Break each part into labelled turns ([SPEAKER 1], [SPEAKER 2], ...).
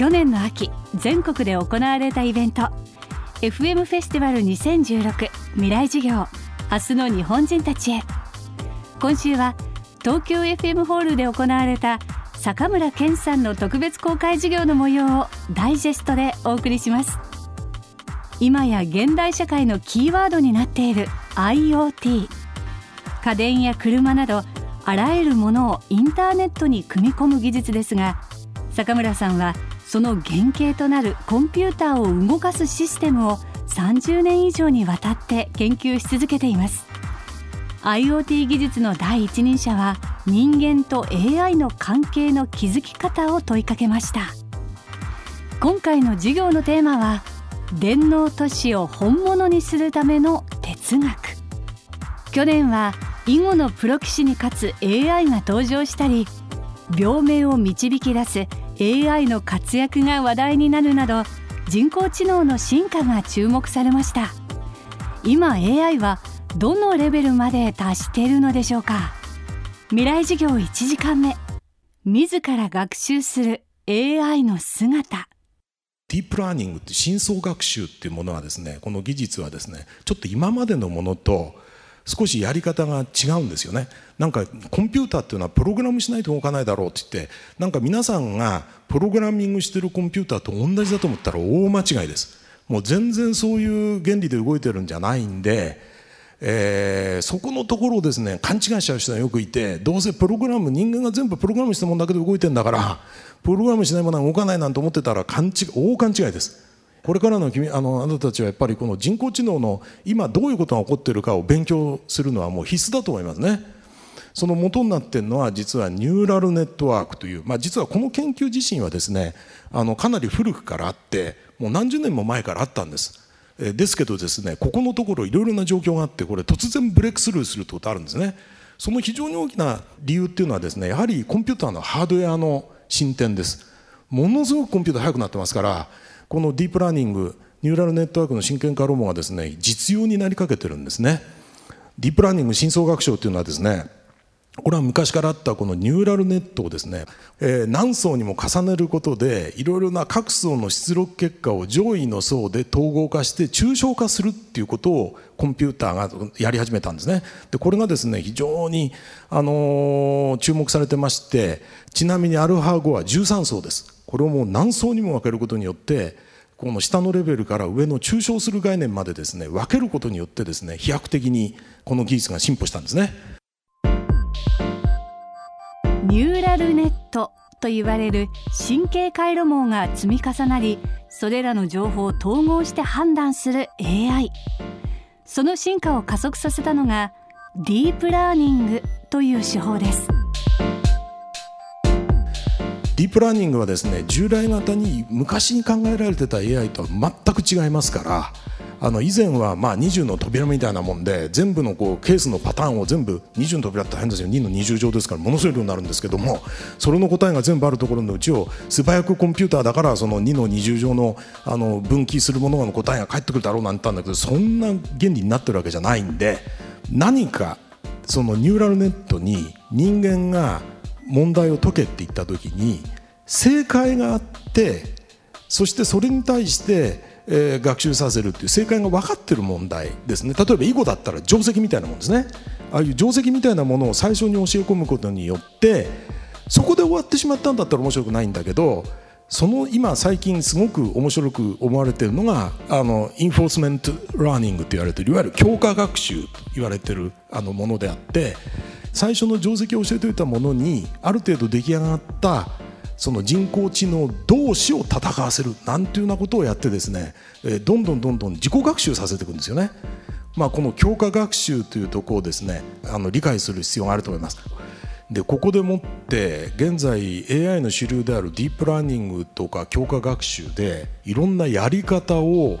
[SPEAKER 1] 去年の秋全国で行われたイベント。FM フェスティバル2016未来授業。明日の日本人たちへ。今週は東京 FM ホールで行われた坂村健さんの特別公開授業の模様をダイジェストでお送りします。今や現代社会のキーワードになっている IoT 家電や車などあらゆるものをインターネットに組み込む技術ですが坂村さんはその原型となるコンピューターを動かすシステムを30年以上にわたって研究し続けています。IoT 技術の第一人者は人間と AI の関係の築き方を問いかけました。今回の授業のテーマは電脳都市を本物にするための哲学。去年は囲碁のプロ棋士に勝つ AI が登場したり病名を導き出す AI の活躍が話題になるなど人工知能の進化が注目されました。今 AI はどのレベルまで達しているのでしょうか。未来授業1時間目。自ら学習する AI の姿
[SPEAKER 2] ディープラーニングって深層学習っていうものはですねこの技術はですねちょっと今までのものと少しやり方が違うんですよね。なんかコンピューターっていうのはプログラムしないと動かないだろうって言ってなんか皆さんがプログラミングしてるコンピューターと同じだと思ったら大間違いです。もう全然そういう原理で動いてるんじゃないんでえー、そこのところをですね勘違いしちゃう人がよくいてどうせプログラム人間が全部プログラムしたものだけで動いてんだからプログラムしないものは動かないなんて思ってたら勘違大勘違いです。これからの君あのあなたたちはやっぱりこの人工知能の今どういうことが起こっているかを勉強するのはもう必須だと思いますね。その元になっているのは実はニューラルネットワークという、まあ、実はこの研究自身はですねあのかなり古くからあってもう何十年も前からあったんです。ですけどですねここのところいろいろな状況があってこれ突然ブレイクスルーするってことあるんですね。その非常に大きな理由っていうのはですねやはりコンピューターのハードウェアの進展です。ものすごくコンピューター速くなってますからこのディープラーニングニューラルネットワークの真剣化論文がですね実用になりかけてるんですね。ディープラーニング深層学習というのはですねこれは昔からあったこのニューラルネットをですね、えー、何層にも重ねることでいろいろな各層の出力結果を上位の層で統合化して抽象化するっていうことをコンピューターがやり始めたんですね。でこれがですね非常に、あのー、注目されてましてちなみにアルファ5は13層です。これをもう何層にも分けることによってこの下のレベルから上の抽象する概念までですね分けることによってですね飛躍的にこの技術が進歩したんですね。
[SPEAKER 1] ニューラルネットと言われる神経回路網が積み重なりそれらの情報を統合して判断する AI その進化を加速させたのがディープラーニングという手法です。
[SPEAKER 2] ディープラーニングはですね従来型に昔に考えられてた AI とは全く違いますからあの以前はまあ20の扉みたいなもんで全部のこうケースのパターンを全部20の扉って変ですよ。2の20乗ですからものすごい量になるんですけどもそれの答えが全部あるところのうちを素早くコンピューターだからその2の20乗のあの分岐するものの答えが返ってくるだろうなんて言ったんだけどそんな原理になってるわけじゃないんで何かそのニューラルネットに人間が問題を解けって言った時に正解があってそしてそれに対して、えー、学習させるっていう正解が分かってる問題ですね。例えば囲碁だったら定石みたいなもんですね。ああいう定石みたいなものを最初に教え込むことによってそこで終わってしまったんだったら面白くないんだけどその今最近すごく面白く思われているのがあの reinforcement learning と言われているいわゆる強化学習と言われているあのものであって最初の定石を教えておいたものにある程度出来上がったその人工知能同士を戦わせるなんていうようなことをやってですね、えどんどんどんどん自己学習させていくんですよね。まあ、この強化学習というところをですねあの理解する必要があると思います。でここでもって現在 AI の主流であるディープラーニングとか強化学習でいろんなやり方を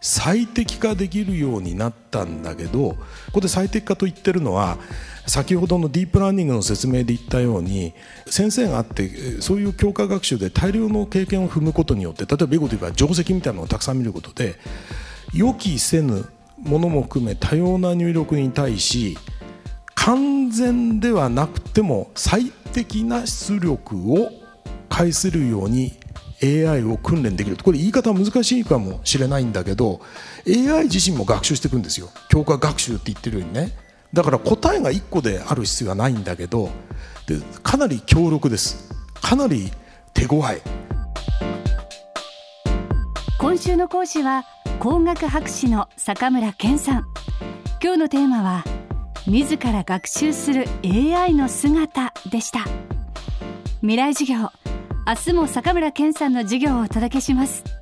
[SPEAKER 2] 最適化できるようになったんだけどここで最適化と言ってるのは先ほどのディープラーニングの説明で言ったように先生があってそういう強化学習で大量の経験を踏むことによって例えば英語で言えば定石みたいなのをたくさん見ることで予期せぬものも含め多様な入力に対し完全ではなくても最適な出力を介するように AI を訓練できる。これ言い方は難しいかもしれないんだけど AI 自身も学習していくんですよ。強化学習って言ってるようにね。だから答えが1個である必要はないんだけどでかなり強力です。かなり手強い。
[SPEAKER 1] 今週の講師は工学博士の坂村健さん。今日のテーマは自ら学習する AI の姿でした。未来授業明日も坂村健さんの授業をお届けします。